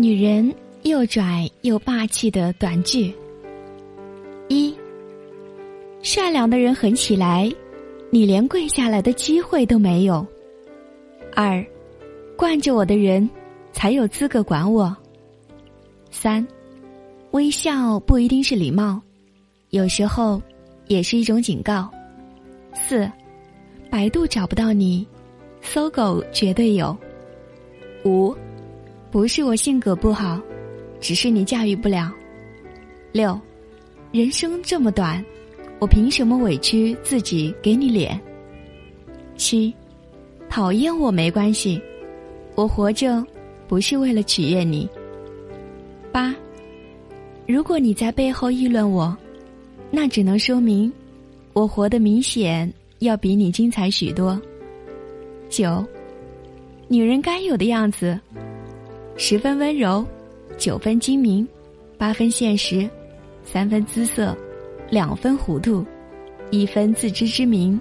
女人又拽又霸气的短句：一，善良的人狠起来，你连跪下来的机会都没有；二，惯着我的人才有资格管我；三，微笑不一定是礼貌，有时候也是一种警告；四，百度找不到你，搜狗绝对有；五。不是我性格不好，只是你驾驭不了。六，人生这么短，我凭什么委屈自己给你脸？七，讨厌我没关系，我活着不是为了取悦你。八，如果你在背后议论我，那只能说明我活得明显要比你精彩许多。九，女人该有的样子。十分温柔，九分精明，八分现实，三分姿色，两分糊涂，一分自知之明，